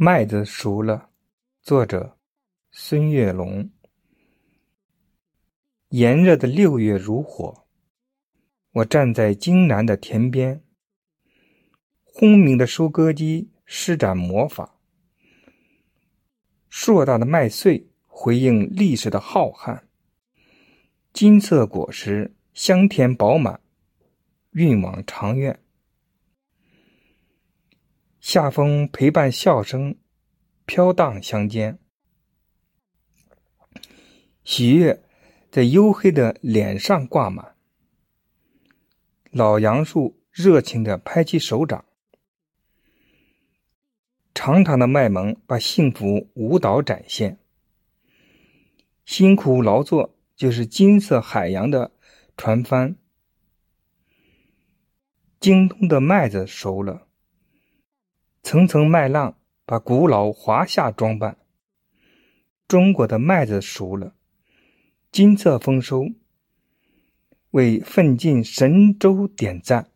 麦子熟了，作者孙月龙。炎热的六月如火，我站在荆南的田边，轰鸣的收割机施展魔法，硕大的麦穗回应历史的浩瀚，金色果实香甜饱满，运往长院。夏风陪伴笑声，飘荡乡间。喜悦在黝黑的脸上挂满。老杨树热情的拍起手掌，长长的麦芒把幸福舞蹈展现。辛苦劳作就是金色海洋的船帆。京东的麦子熟了。层层麦浪把古老华夏装扮。中国的麦子熟了，金色丰收，为奋进神州点赞。